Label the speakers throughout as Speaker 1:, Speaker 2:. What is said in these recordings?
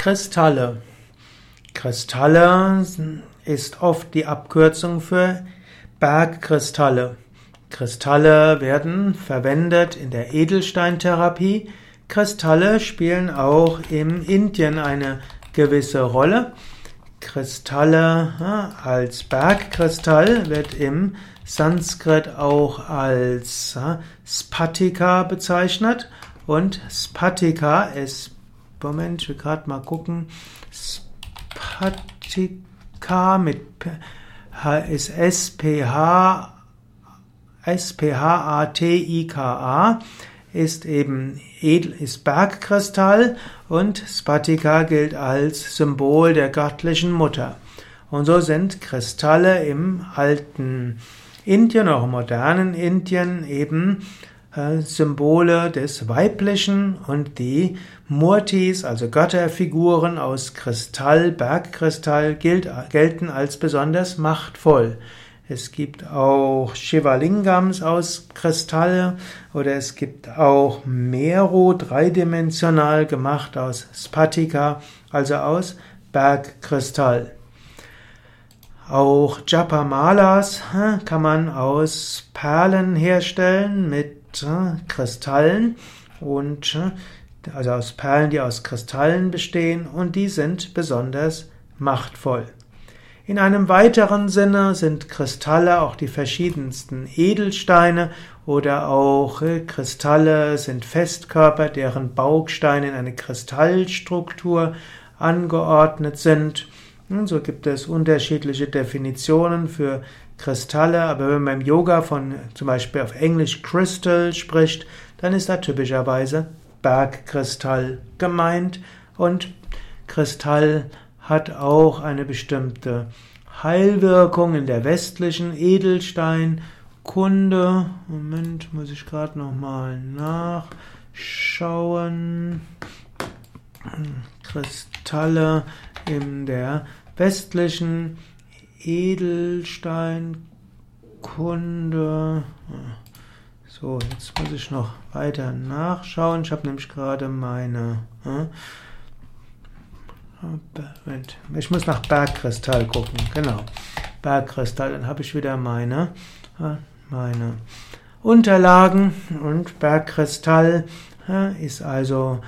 Speaker 1: Kristalle. Kristalle ist oft die Abkürzung für Bergkristalle. Kristalle werden verwendet in der Edelsteintherapie. Kristalle spielen auch in Indien eine gewisse Rolle. Kristalle als Bergkristall wird im Sanskrit auch als Spatika bezeichnet und Spatika ist Moment, ich will gerade mal gucken. Spatika mit ist SPH S-P-H-A-T-I-K-A ist eben Edel, ist Bergkristall und Spatika gilt als Symbol der göttlichen Mutter. Und so sind Kristalle im alten Indien, auch im modernen Indien eben Symbole des Weiblichen und die Murtis, also Götterfiguren aus Kristall, Bergkristall, gilt, gelten als besonders machtvoll. Es gibt auch Shivalingams aus Kristalle oder es gibt auch Meru, dreidimensional gemacht aus Spatika, also aus Bergkristall. Auch Japamalas kann man aus Perlen herstellen mit Kristallen und also aus Perlen, die aus Kristallen bestehen und die sind besonders machtvoll. In einem weiteren Sinne sind Kristalle auch die verschiedensten Edelsteine oder auch äh, Kristalle sind Festkörper, deren Bausteine in eine Kristallstruktur angeordnet sind. So gibt es unterschiedliche Definitionen für Kristalle, aber wenn man im Yoga von zum Beispiel auf Englisch Crystal spricht, dann ist da typischerweise Bergkristall gemeint und Kristall hat auch eine bestimmte Heilwirkung in der westlichen Edelsteinkunde. Moment, muss ich gerade noch mal nachschauen. Kristalle in der westlichen Edelsteinkunde. So, jetzt muss ich noch weiter nachschauen. Ich habe nämlich gerade meine. Äh, ich muss nach Bergkristall gucken. Genau. Bergkristall. Dann habe ich wieder meine, äh, meine Unterlagen. Und Bergkristall äh, ist also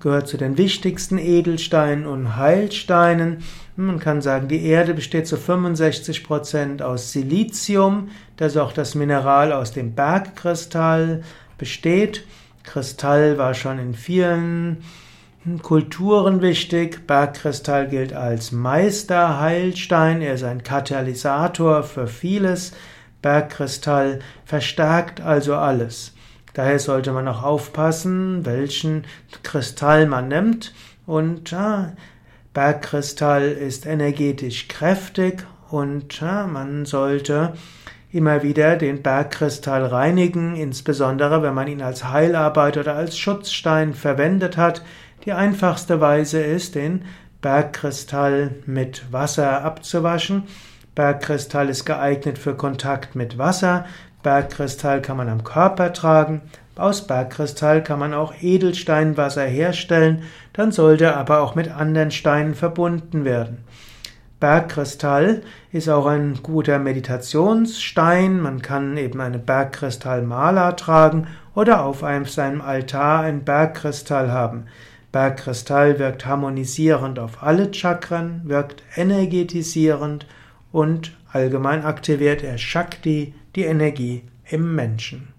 Speaker 1: gehört zu den wichtigsten Edelsteinen und Heilsteinen. Man kann sagen, die Erde besteht zu 65 Prozent aus Silizium, das auch das Mineral aus dem Bergkristall besteht. Kristall war schon in vielen Kulturen wichtig. Bergkristall gilt als Meisterheilstein. Er ist ein Katalysator für vieles. Bergkristall verstärkt also alles. Daher sollte man auch aufpassen, welchen Kristall man nimmt. Und ja, Bergkristall ist energetisch kräftig und ja, man sollte immer wieder den Bergkristall reinigen, insbesondere wenn man ihn als Heilarbeit oder als Schutzstein verwendet hat. Die einfachste Weise ist, den Bergkristall mit Wasser abzuwaschen. Bergkristall ist geeignet für Kontakt mit Wasser. Bergkristall kann man am Körper tragen. Aus Bergkristall kann man auch Edelsteinwasser herstellen, dann sollte aber auch mit anderen Steinen verbunden werden. Bergkristall ist auch ein guter Meditationsstein. Man kann eben eine Bergkristallmala tragen oder auf einem, seinem Altar einen Bergkristall haben. Bergkristall wirkt harmonisierend auf alle Chakren, wirkt energetisierend und allgemein aktiviert er Shakti, die Energie im Menschen.